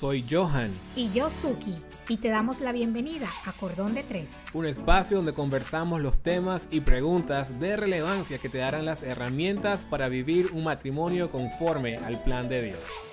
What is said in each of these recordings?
Soy Johan. Y yo, Suki. Y te damos la bienvenida a Cordón de Tres. Un espacio donde conversamos los temas y preguntas de relevancia que te darán las herramientas para vivir un matrimonio conforme al plan de Dios.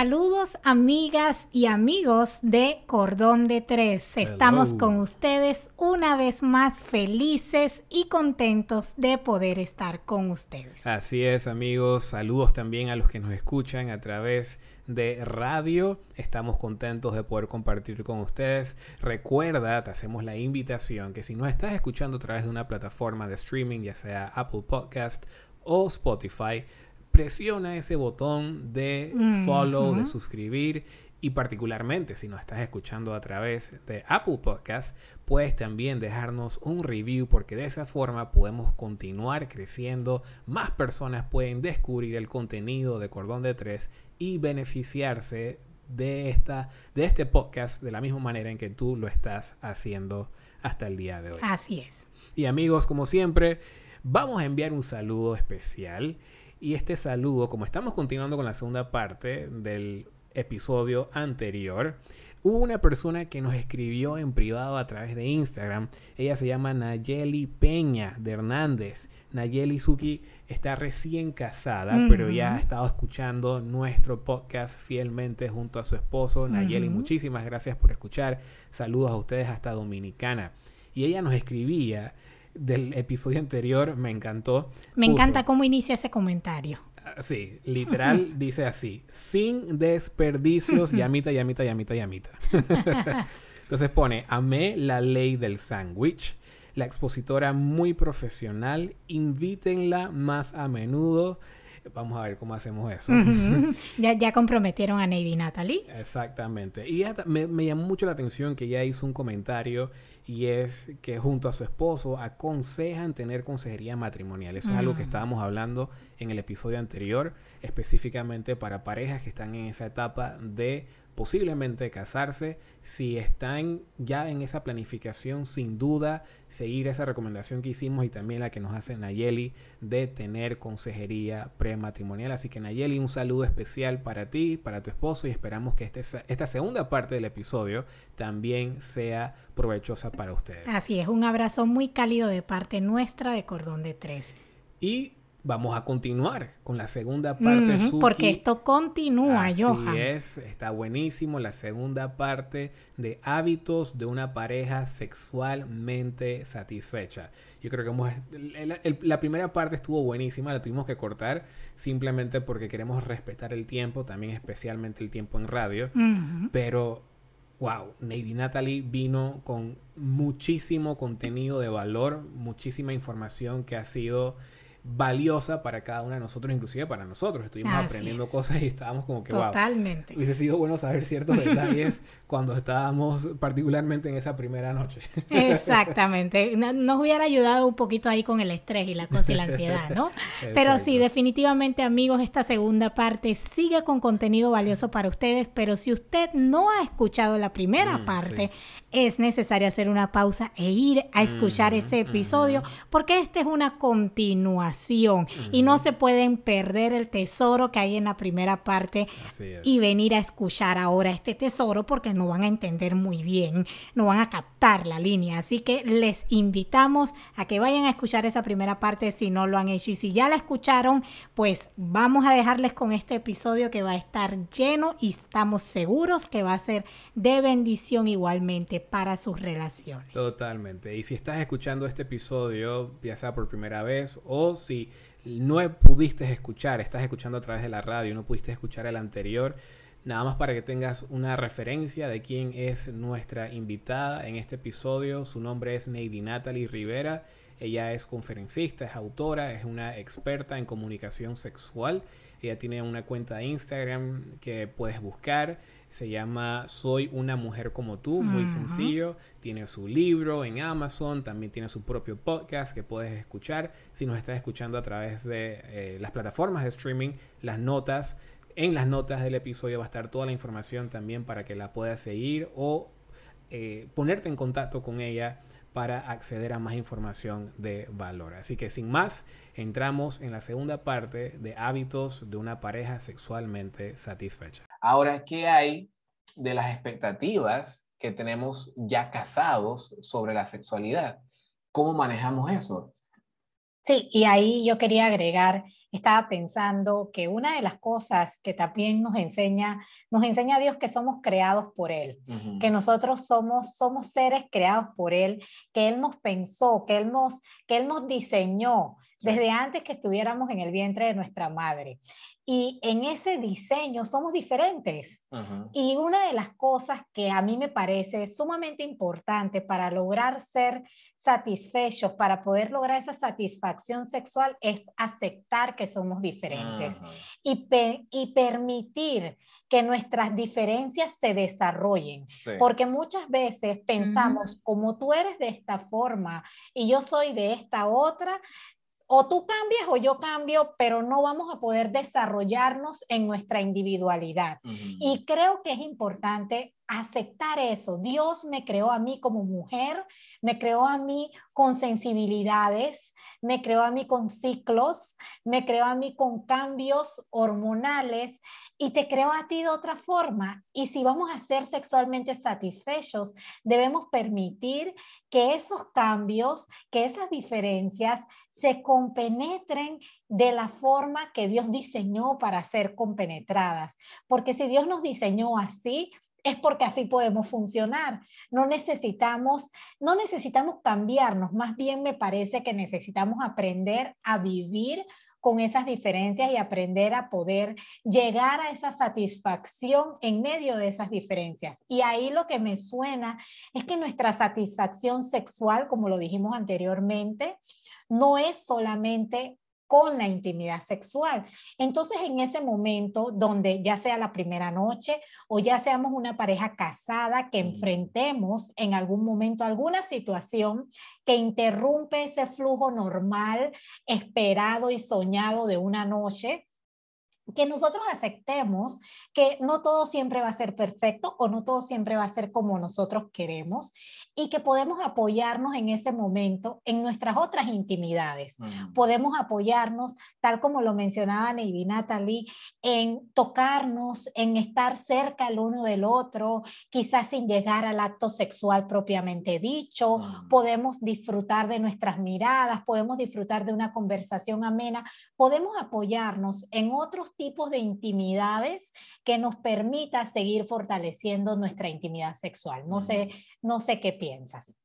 Saludos amigas y amigos de Cordón de Tres. Estamos con ustedes una vez más felices y contentos de poder estar con ustedes. Así es amigos, saludos también a los que nos escuchan a través de radio. Estamos contentos de poder compartir con ustedes. Recuerda, te hacemos la invitación que si no estás escuchando a través de una plataforma de streaming, ya sea Apple Podcast o Spotify, presiona ese botón de follow, de suscribir y particularmente si nos estás escuchando a través de Apple Podcast, puedes también dejarnos un review porque de esa forma podemos continuar creciendo, más personas pueden descubrir el contenido de Cordón de Tres y beneficiarse de, esta, de este podcast de la misma manera en que tú lo estás haciendo hasta el día de hoy. Así es. Y amigos, como siempre, vamos a enviar un saludo especial. Y este saludo, como estamos continuando con la segunda parte del episodio anterior, hubo una persona que nos escribió en privado a través de Instagram. Ella se llama Nayeli Peña de Hernández. Nayeli Suki está recién casada, pero ya ha estado escuchando nuestro podcast fielmente junto a su esposo. Nayeli, muchísimas gracias por escuchar. Saludos a ustedes hasta Dominicana. Y ella nos escribía del episodio anterior me encantó. Me encanta cómo inicia ese comentario. Ah, sí, literal dice así, sin desperdicios, llamita, llamita, llamita, llamita. Entonces pone, amé la ley del sándwich, la expositora muy profesional, invítenla más a menudo. Vamos a ver cómo hacemos eso. ya, ya comprometieron a Nady Natalie. Exactamente. Y me, me llamó mucho la atención que ella hizo un comentario y es que junto a su esposo aconsejan tener consejería matrimonial. Eso es algo que estábamos hablando en el episodio anterior, específicamente para parejas que están en esa etapa de posiblemente casarse, si están ya en esa planificación, sin duda, seguir esa recomendación que hicimos y también la que nos hace Nayeli de tener consejería prematrimonial. Así que Nayeli, un saludo especial para ti, para tu esposo y esperamos que este, esta segunda parte del episodio también sea provechosa para ustedes. Así es, un abrazo muy cálido de parte nuestra de Cordón de Tres. Y vamos a continuar con la segunda parte. porque esto continúa, Así es, está buenísimo la segunda parte de hábitos de una pareja sexualmente satisfecha. Yo creo que la primera parte estuvo buenísima, la tuvimos que cortar simplemente porque queremos respetar el tiempo, también especialmente el tiempo en radio. Pero wow, Nady Natalie vino con muchísimo contenido de valor, muchísima información que ha sido valiosa para cada una de nosotros, inclusive para nosotros. Estuvimos aprendiendo cosas y estábamos como que, Totalmente. hubiese sido bueno saber ciertos detalles cuando estábamos particularmente en esa primera noche. Exactamente. Nos hubiera ayudado un poquito ahí con el estrés y la, y la ansiedad, ¿no? pero sí, definitivamente amigos, esta segunda parte sigue con contenido valioso para ustedes, pero si usted no ha escuchado la primera mm, parte, es necesario hacer una pausa e ir a escuchar mm, ese episodio, porque esta es una continuación y no se pueden perder el tesoro que hay en la primera parte y venir a escuchar ahora este tesoro porque no van a entender muy bien, no van a captar la línea. Así que les invitamos a que vayan a escuchar esa primera parte si no lo han hecho. Y si ya la escucharon, pues vamos a dejarles con este episodio que va a estar lleno y estamos seguros que va a ser de bendición igualmente para sus relaciones. Totalmente. Y si estás escuchando este episodio, ya sea por primera vez o si no pudiste escuchar, estás escuchando a través de la radio, no pudiste escuchar el anterior, Nada más para que tengas una referencia de quién es nuestra invitada en este episodio. Su nombre es Neidy Natalie Rivera. Ella es conferencista, es autora, es una experta en comunicación sexual. Ella tiene una cuenta de Instagram que puedes buscar. Se llama Soy una mujer como tú, muy sencillo. Tiene su libro en Amazon, también tiene su propio podcast que puedes escuchar. Si nos estás escuchando a través de eh, las plataformas de streaming, las notas en las notas del episodio va a estar toda la información también para que la puedas seguir o eh, ponerte en contacto con ella para acceder a más información de valor. Así que sin más, entramos en la segunda parte de hábitos de una pareja sexualmente satisfecha. Ahora, ¿qué hay de las expectativas que tenemos ya casados sobre la sexualidad? ¿Cómo manejamos eso? Sí, y ahí yo quería agregar, estaba pensando que una de las cosas que también nos enseña, nos enseña a Dios que somos creados por Él, que nosotros somos, somos seres creados por Él, que Él nos pensó, que Él nos, que Él nos diseñó desde antes que estuviéramos en el vientre de nuestra madre. Y en ese diseño somos diferentes. Y una de las cosas que a mí me parece sumamente importante para lograr ser satisfechos, para poder lograr esa satisfacción sexual, es aceptar que somos diferentes y, y permitir que nuestras diferencias se desarrollen. Porque muchas veces pensamos, como tú eres de esta forma y yo soy de esta otra, o tú cambias o yo cambio, pero no vamos a poder desarrollarnos en nuestra individualidad. Y creo que es importante aceptar eso. Dios me creó a mí como mujer, me creó a mí con sensibilidades, me creó a mí con ciclos, me creó a mí con cambios hormonales y te creó a ti de otra forma. Y si vamos a ser sexualmente satisfechos, debemos permitir que esos cambios, que esas diferencias se compenetren de la forma que Dios diseñó para ser compenetradas. Porque si Dios nos diseñó así, es porque así podemos funcionar. No necesitamos, no necesitamos cambiarnos, más bien me parece que necesitamos aprender a vivir con esas diferencias y aprender a poder llegar a esa satisfacción en medio de esas diferencias. Y ahí lo que me suena es que nuestra satisfacción sexual, como lo dijimos anteriormente, no es solamente con la intimidad sexual. Entonces, en ese momento donde ya sea la primera noche o ya seamos una pareja casada que enfrentemos en algún momento alguna situación que interrumpe ese flujo normal, esperado y soñado de una noche, que nosotros aceptemos que no todo siempre va a ser perfecto o no todo siempre va a ser como nosotros queremos y que podemos apoyarnos en ese momento en nuestras otras intimidades. Podemos apoyarnos, tal como lo mencionaba Neidy Natalie, en tocarnos, en estar cerca el uno del otro, quizás sin llegar al acto sexual propiamente dicho. Podemos disfrutar de nuestras miradas, podemos disfrutar de una conversación amena, podemos apoyarnos en otros tipos de intimidades que nos permita seguir fortaleciendo nuestra intimidad sexual. No sé, no sé qué piensas.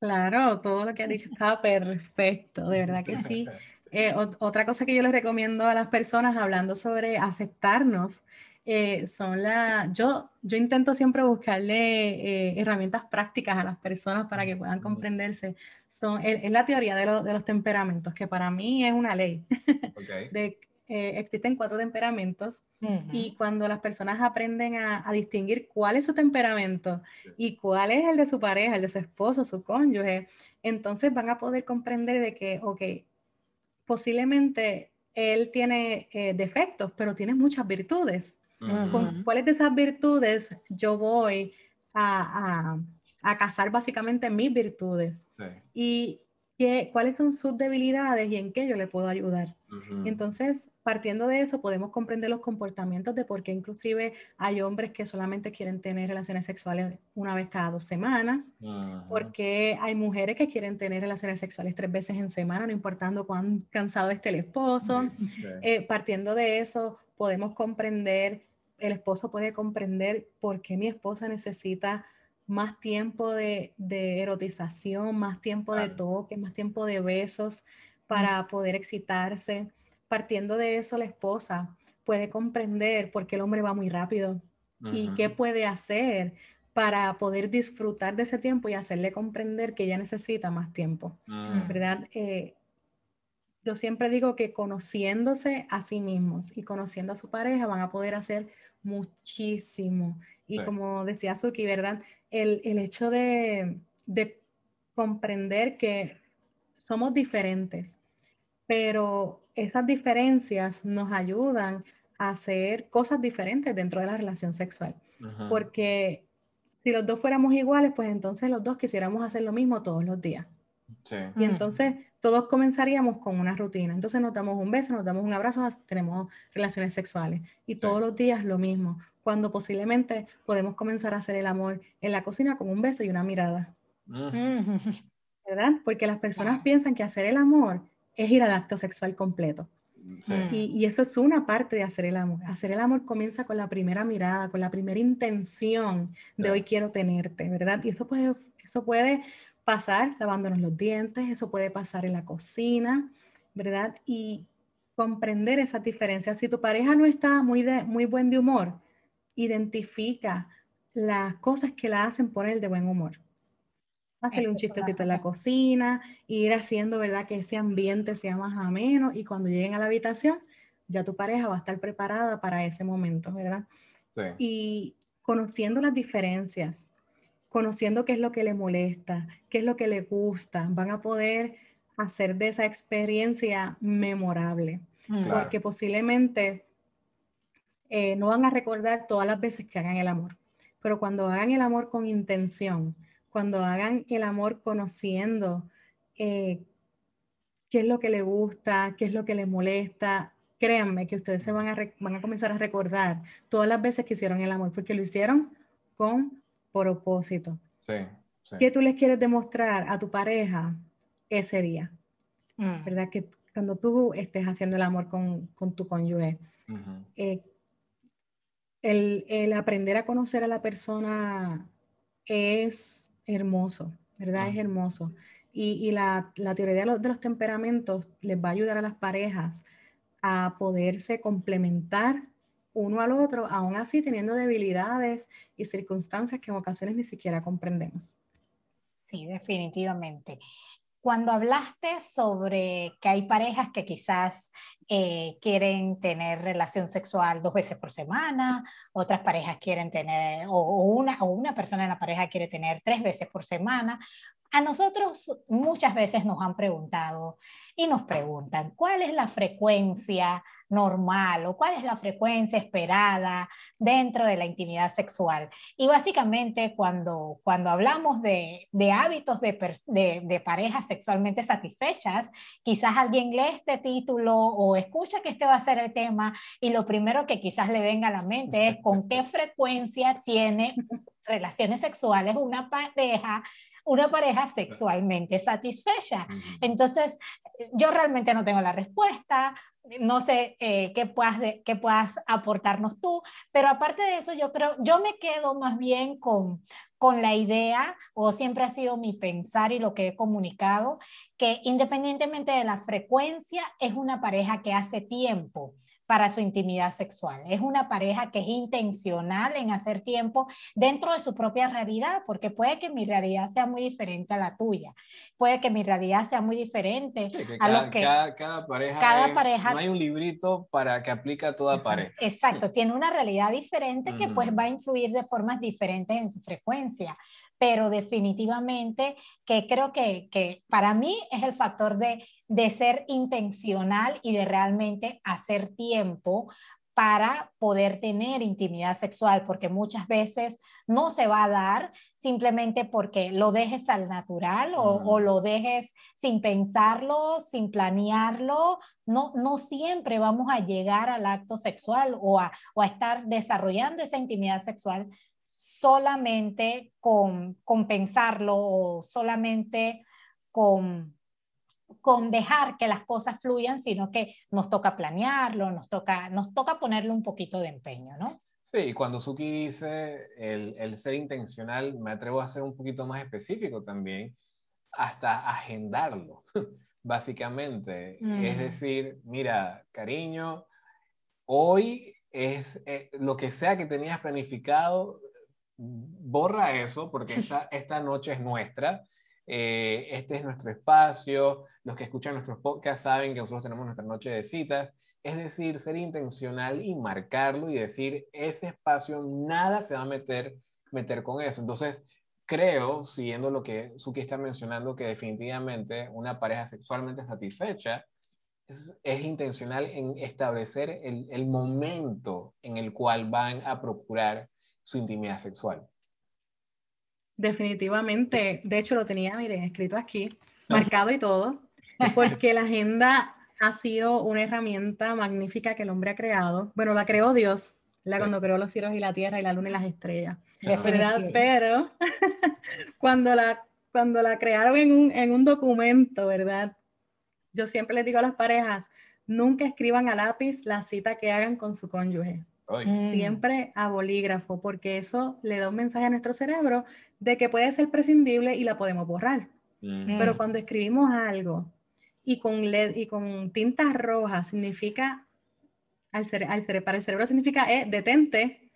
Claro, todo lo que ha dicho estaba perfecto, de verdad que sí. Eh, otra cosa que yo les recomiendo a las personas hablando sobre aceptarnos eh, son la, yo, yo intento siempre buscarle eh, herramientas prácticas a las personas para que puedan comprenderse. Son, es, la teoría de, de, los temperamentos, que para mí es una ley. de, eh, existen cuatro temperamentos y cuando las personas aprenden a, a, distinguir cuál es su temperamento y cuál es el de su pareja, el de su esposo, su cónyuge, entonces van a poder comprender de que, ok, posiblemente él tiene defectos, pero tiene muchas virtudes. ¿Con cuáles de esas virtudes yo voy a, a, a cazar básicamente mis virtudes? Y qué, cuáles son sus debilidades y en qué yo le puedo ayudar. Entonces, partiendo de eso, podemos comprender los comportamientos de por qué inclusive hay hombres que solamente quieren tener relaciones sexuales una vez cada dos semanas, porque hay mujeres que quieren tener relaciones sexuales tres veces en semana, no importando cuán cansado esté el esposo. Eh, partiendo de eso, podemos comprender el esposo puede comprender por qué mi esposa necesita más tiempo de, erotización, más tiempo de toque, más tiempo de besos para poder excitarse. Partiendo de eso, la esposa puede comprender por qué el hombre va muy rápido y qué puede hacer para poder disfrutar de ese tiempo y hacerle comprender que ella necesita más tiempo. Mm. ¿Verdad? Eh, yo siempre digo que conociéndose a sí mismos y conociendo a su pareja van a poder hacer muchísimo. Y como decía Suki, ¿verdad? El, el hecho de, de, comprender que somos diferentes, pero esas diferencias nos ayudan a hacer cosas diferentes dentro de la relación sexual. Porque Si los dos fuéramos iguales, pues entonces los dos quisiéramos hacer lo mismo todos los días. Y entonces todos comenzaríamos con una rutina. Entonces nos damos un beso, nos damos un abrazo, tenemos relaciones sexuales. Y todos los días lo mismo, cuando posiblemente podemos comenzar a hacer el amor en la cocina con un beso y una mirada. ¿Verdad? Porque las personas piensan que hacer el amor es ir al acto sexual completo. Y, eso es una parte de hacer el amor. Hacer el amor comienza con la primera mirada, con la primera intención de hoy quiero tenerte, ¿verdad? Y eso puede, eso puede pasar lavándonos los dientes, eso puede pasar en la cocina, ¿verdad? Y comprender esas diferencias. Si tu pareja no está muy, de, muy buen de humor, identifica las cosas que la hacen poner de buen humor. Hacerle un chistecito en la cocina, ir haciendo, ¿verdad? Que ese ambiente sea más ameno y cuando lleguen a la habitación, ya tu pareja va a estar preparada para ese momento, ¿verdad? Sí. Y conociendo las diferencias, conociendo qué es lo que le molesta, qué es lo que le gusta, van a poder hacer de esa experiencia memorable. Porque posiblemente eh, no van a recordar todas las veces que hagan el amor, pero cuando hagan el amor con intención, cuando hagan el amor conociendo eh, qué es lo que le gusta, qué es lo que le molesta, créanme que ustedes se van a, van a comenzar a recordar todas las veces que hicieron el amor, porque lo hicieron con propósito. Sí, ¿Qué tú les quieres demostrar a tu pareja ese día? Mm. ¿Verdad? Que cuando tú estés haciendo el amor con, tu cónyuge, eh, el, aprender a conocer a la persona es hermoso, ¿verdad? Es hermoso. Y, la, teoría de los, de los, temperamentos les va a ayudar a las parejas a poderse complementar uno al otro, aún así teniendo debilidades y circunstancias que en ocasiones ni siquiera comprendemos. Sí, definitivamente. Cuando hablaste sobre que hay parejas que quizás eh, quieren tener relación sexual dos veces por semana, otras parejas quieren tener, o, una, o una persona en la pareja quiere tener tres veces por semana, a nosotros muchas veces nos han preguntado y nos preguntan, ¿cuál es la frecuencia normal o cuál es la frecuencia esperada dentro de la intimidad sexual. Y básicamente cuando, cuando hablamos de, de hábitos de, de, parejas sexualmente satisfechas, quizás alguien lee este título o escucha que este va a ser el tema y lo primero que quizás le venga a la mente es con qué frecuencia tiene relaciones sexuales una pareja una pareja sexualmente satisfecha. Entonces, yo realmente no tengo la respuesta, no sé eh, qué, puedas qué puedas aportarnos tú, pero aparte de eso, yo creo, yo me quedo más bien con, con la idea, o siempre ha sido mi pensar y lo que he comunicado, que independientemente de la frecuencia, es una pareja que hace tiempo para su intimidad sexual. Es una pareja que es intencional en hacer tiempo dentro de su propia realidad, porque puede que mi realidad sea muy diferente a la tuya, puede que mi realidad sea muy diferente a cada, lo que cada, pareja, cada pareja no hay un librito para que aplique a toda pareja. Exacto, tiene una realidad diferente que pues va a influir de formas diferentes en su frecuencia pero definitivamente que creo que, que, para mí es el factor de, de ser intencional y de realmente hacer tiempo para poder tener intimidad sexual, porque muchas veces no se va a dar simplemente porque lo dejes al natural o, o, lo dejes sin pensarlo, sin planearlo. No, no siempre vamos a llegar al acto sexual o a, o a estar desarrollando esa intimidad sexual solamente con, pensarlo o solamente con, con dejar que las cosas fluyan, sino que nos toca planearlo, nos toca, nos toca ponerle un poquito de empeño, ¿no? Sí, y cuando Suki dice el, el, ser intencional, me atrevo a ser un poquito más específico también, hasta agendarlo, básicamente. Es decir, mira, cariño, hoy es eh, lo que sea que tenías planificado, borra eso porque esta, esta noche es nuestra. Eh, este es nuestro espacio. Los que escuchan nuestros podcasts saben que nosotros tenemos nuestra noche de citas. Es decir, ser intencional y marcarlo y decir, ese espacio nada se va a meter, meter con eso. Entonces, creo, siguiendo lo que Suki está mencionando, que definitivamente una pareja sexualmente satisfecha es, es intencional en establecer el, el momento en el cual van a procurar su intimidad sexual. Definitivamente, de hecho lo tenía, miren, escrito aquí, marcado y todo, porque la agenda ha sido una herramienta magnífica que el hombre ha creado. Bueno, la creó Dios, la cuando creó los cielos y la tierra y la luna y las estrellas, ¿verdad? Pero cuando la, cuando la crearon en un, en un documento, ¿verdad? Yo siempre les digo a las parejas, nunca escriban a lápiz la cita que hagan con su cónyuge. Mm. Siempre a bolígrafo, porque eso le da un mensaje a nuestro cerebro de que puede ser prescindible y la podemos borrar. Mm. Pero cuando escribimos algo y con LED y con tintas rojas significa, al al para el cerebro significa eh, detente.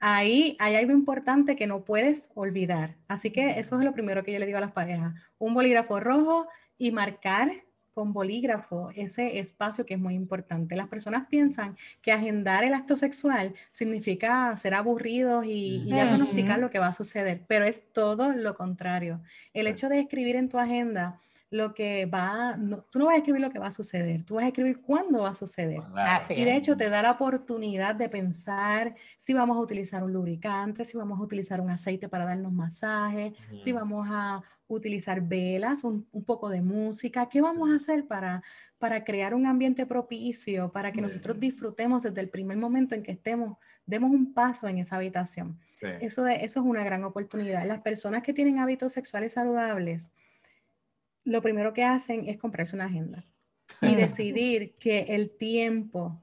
Ahí hay algo importante que no puedes olvidar. Así que eso es lo primero que yo le digo a las parejas. Un bolígrafo rojo y marcar con bolígrafo ese espacio que es muy importante. Las personas piensan que agendar el acto sexual significa ser aburridos y, y diagnosticar lo que va a suceder, pero es todo lo contrario. El hecho de escribir en tu agenda lo que va, tú no vas a escribir lo que va a suceder, tú vas a escribir cuándo va a suceder. y de hecho te da la oportunidad de pensar si vamos a utilizar un lubricante, si vamos a utilizar un aceite para darnos masaje, si vamos a utilizar velas, un, poco de música, ¿qué vamos a hacer para, para crear un ambiente propicio, para que nosotros disfrutemos desde el primer momento en que estemos, demos un paso en esa habitación? Eso, eso es una gran oportunidad. Las personas que tienen hábitos sexuales saludables, lo primero que hacen es comprarse una agenda y decidir que el tiempo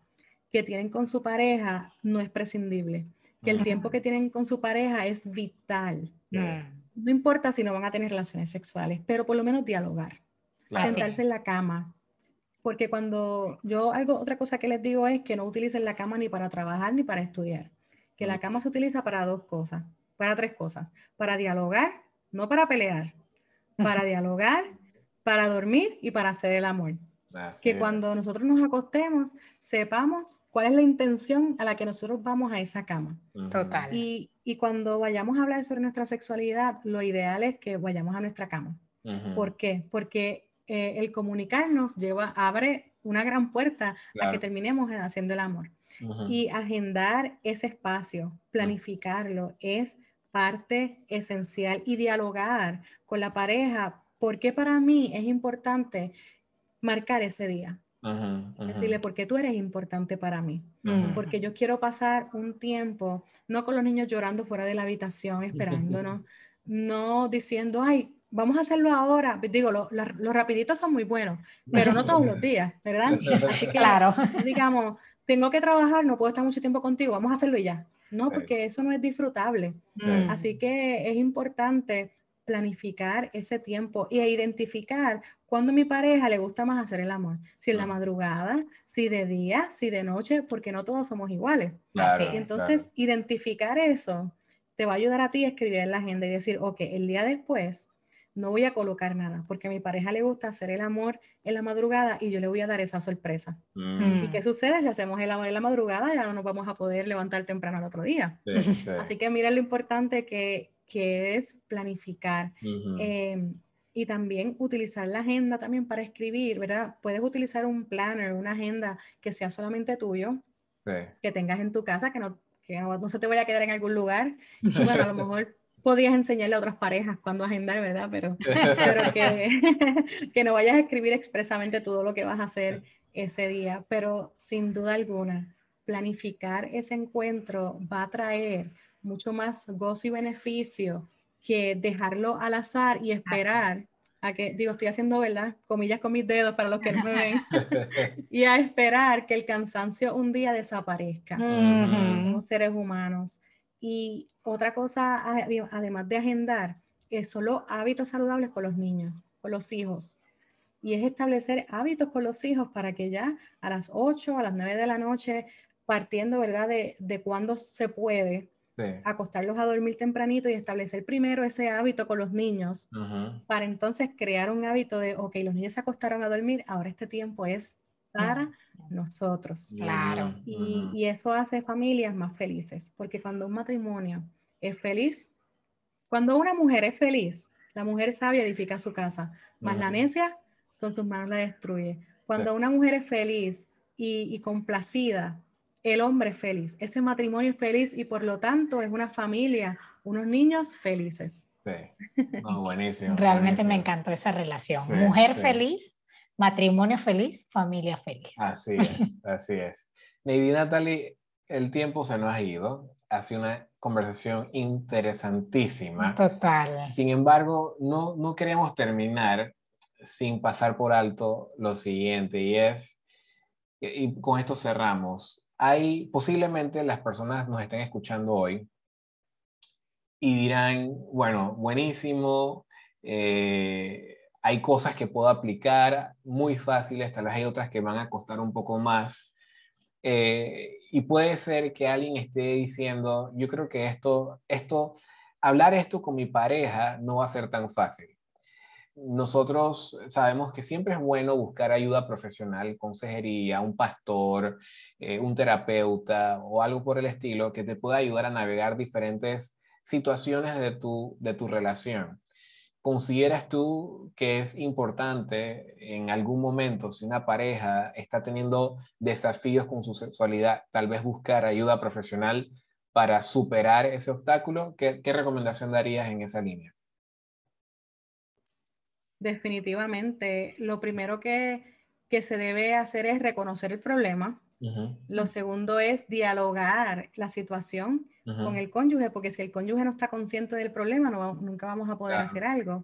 que tienen con su pareja no es prescindible, que el tiempo que tienen con su pareja es vital. No importa si no van a tener relaciones sexuales, pero por lo menos dialogar, sentarse en la cama. Porque cuando yo algo, otra cosa que les digo es que no utilicen la cama ni para trabajar ni para estudiar. Que la cama se utiliza para dos cosas, para tres cosas. Para dialogar, no para pelear. Para dialogar para dormir y para hacer el amor. que cuando nosotros nos acostemos, sepamos cuál es la intención a la que nosotros vamos a esa cama. Total. Y, y, cuando vayamos a hablar sobre nuestra sexualidad, lo ideal es que vayamos a nuestra cama. ¿Por qué? Porque eh, el comunicarnos lleva, abre una gran puerta a que terminemos haciendo el amor. Y agendar ese espacio, planificarlo, es parte esencial y dialogar con la pareja ¿Por para mí es importante marcar ese día? Decirle, porque tú eres importante para mí. Porque yo quiero pasar un tiempo, no con los niños llorando fuera de la habitación, esperándonos, no diciendo, ay, vamos a hacerlo ahora. Digo, los rapiditos son muy buenos, pero no todos los días, ¿verdad? Así que, claro. digamos, tengo que trabajar, no puedo estar mucho tiempo contigo, vamos a hacerlo ya. No, porque eso no es disfrutable. Así que es importante planificar ese tiempo y identificar cuándo a mi pareja le gusta más hacer el amor. Si en la madrugada, si de día, si de noche, porque no todos somos iguales. Entonces, identificar eso te va a ayudar a ti a escribir en la agenda y decir, ok, el día después no voy a colocar nada, porque a mi pareja le gusta hacer el amor en la madrugada y yo le voy a dar esa sorpresa. Mm. ¿Y qué sucede si hacemos el amor en la madrugada? Ya no nos vamos a poder levantar temprano al otro día. Así que mira lo importante que, que es planificar. Em, y también utilizar la agenda también para escribir, ¿verdad? Puedes utilizar un planner, una agenda que sea solamente tuyo, que tengas en tu casa, que no, que no, se te vaya a quedar en algún lugar. bueno, a lo mejor podrías enseñarle a otras parejas cuando agendar, ¿verdad? Pero, pero que, que no vayas a escribir expresamente todo lo que vas a hacer ese día. Pero sin duda alguna, planificar ese encuentro va a traer mucho más gozo y beneficio que dejarlo al azar y esperar a que, digo, estoy haciendo, ¿verdad? Comillas con mis dedos para los que no me ven, y a esperar que el cansancio un día desaparezca como seres humanos. Y otra cosa, además de agendar, es solo hábitos saludables con los niños, con los hijos. Y es establecer hábitos con los hijos para que ya a las 8, a las 9 de la noche, partiendo, ¿verdad?, de, de cuándo se puede, acostarlos a dormir tempranito y establecer primero ese hábito con los niños para entonces crear un hábito de, ok, los niños se acostaron a dormir, ahora este tiempo es para nosotros. Claro. Y, eso hace familias más felices, porque cuando un matrimonio es feliz, cuando una mujer es feliz, la mujer sabia edifica su casa, más la necia con sus manos la destruye. Cuando una mujer es feliz y, y complacida, el hombre feliz, ese matrimonio feliz y por lo tanto es una familia, unos niños felices. Sí, buenísimo. Realmente me encantó esa relación. Mujer feliz, matrimonio feliz, familia feliz. Así es, así es. Neidy Natalie, el tiempo se nos ha ido. Ha sido una conversación interesantísima. Total. Sin embargo, no, no queríamos terminar sin pasar por alto lo siguiente y es, y con esto cerramos, hay posiblemente las personas nos estén escuchando hoy y dirán, bueno, buenísimo, eh, hay cosas que puedo aplicar muy fáciles, tal vez hay otras que van a costar un poco más. Eh, y puede ser que alguien esté diciendo, yo creo que esto, esto, hablar esto con mi pareja no va a ser tan fácil nosotros sabemos que siempre es bueno buscar ayuda profesional, consejería, un pastor, eh, un terapeuta o algo por el estilo que te pueda ayudar a navegar diferentes situaciones de tu, de tu relación. ¿Consideras tú que es importante en algún momento, si una pareja está teniendo desafíos con su sexualidad, tal vez buscar ayuda profesional para superar ese obstáculo? ¿Qué, qué recomendación darías en esa línea? Definitivamente, lo primero que, se debe hacer es reconocer el problema. Lo segundo es dialogar la situación con el cónyuge, porque si el cónyuge no está consciente del problema, no, nunca vamos a poder hacer algo.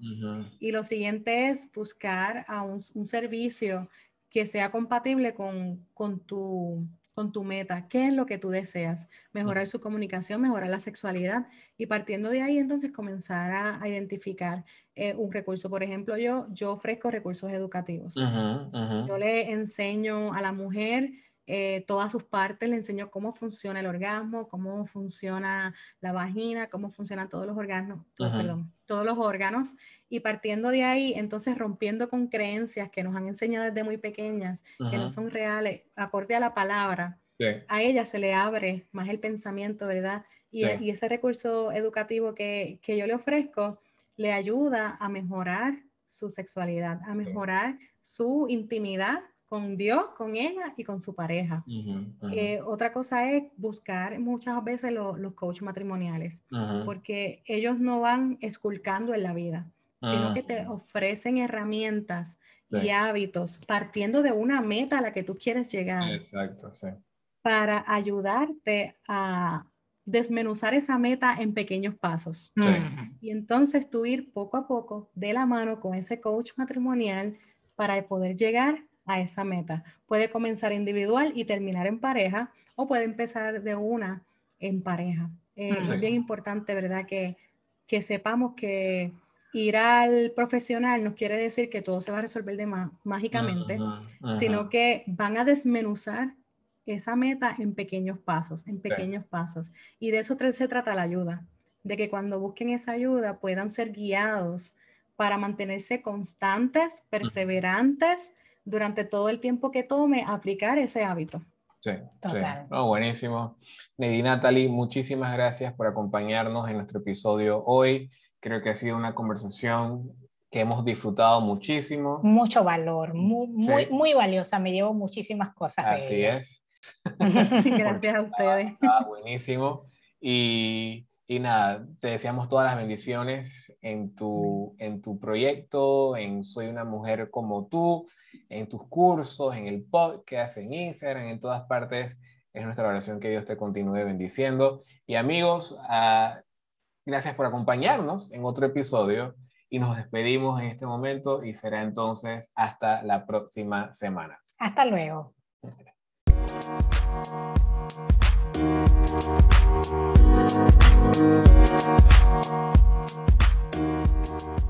Y lo siguiente es buscar a un, servicio que sea compatible con, con tu con tu meta, qué es lo que tú deseas, mejorar su comunicación, mejorar la sexualidad y partiendo de ahí entonces comenzar a, identificar eh, un recurso. Por ejemplo, yo, yo ofrezco recursos educativos. Yo le enseño a la mujer eh, todas sus partes, le enseño cómo funciona el orgasmo, cómo funciona la vagina, cómo funcionan todos los órganos, perdón, todos los órganos, y partiendo de ahí, entonces rompiendo con creencias que nos han enseñado desde muy pequeñas, que no son reales, acorde a la palabra, a ella se le abre más el pensamiento, ¿verdad? Y, y ese recurso educativo que, que yo le ofrezco le ayuda a mejorar su sexualidad, a mejorar su intimidad con Dios, con ella y con su pareja. Eh, otra cosa es buscar muchas veces los coaches matrimoniales, porque ellos no van esculcando en la vida, sino que te ofrecen herramientas y hábitos partiendo de una meta a la que tú quieres llegar. Exacto, sí. Para ayudarte a desmenuzar esa meta en pequeños pasos. Y entonces tú ir poco a poco de la mano con ese coach matrimonial para poder llegar a esa meta. Puede comenzar individual y terminar en pareja o puede empezar de una en pareja. Eh, es bien importante, ¿verdad? Que, que sepamos que ir al profesional no quiere decir que todo se va a resolver de mágicamente, sino que van a desmenuzar esa meta en pequeños pasos, en pequeños pasos. Y de eso se trata la ayuda, de que cuando busquen esa ayuda puedan ser guiados para mantenerse constantes, perseverantes durante todo el tiempo que tome aplicar ese hábito. Sí, Total. buenísimo. Nedi Natalie, muchísimas gracias por acompañarnos en nuestro episodio hoy. Creo que ha sido una conversación que hemos disfrutado muchísimo. Mucho valor, muy, muy, valiosa. Me llevo muchísimas cosas. Así es. gracias a ustedes. buenísimo. Y y nada, te deseamos todas las bendiciones en tu, en tu proyecto, en Soy una mujer como tú, en tus cursos, en el podcast, en Instagram, en todas partes. Es nuestra oración que Dios te continúe bendiciendo. Y amigos, uh, gracias por acompañarnos en otro episodio y nos despedimos en este momento y será entonces hasta la próxima semana. Hasta luego. Thank you.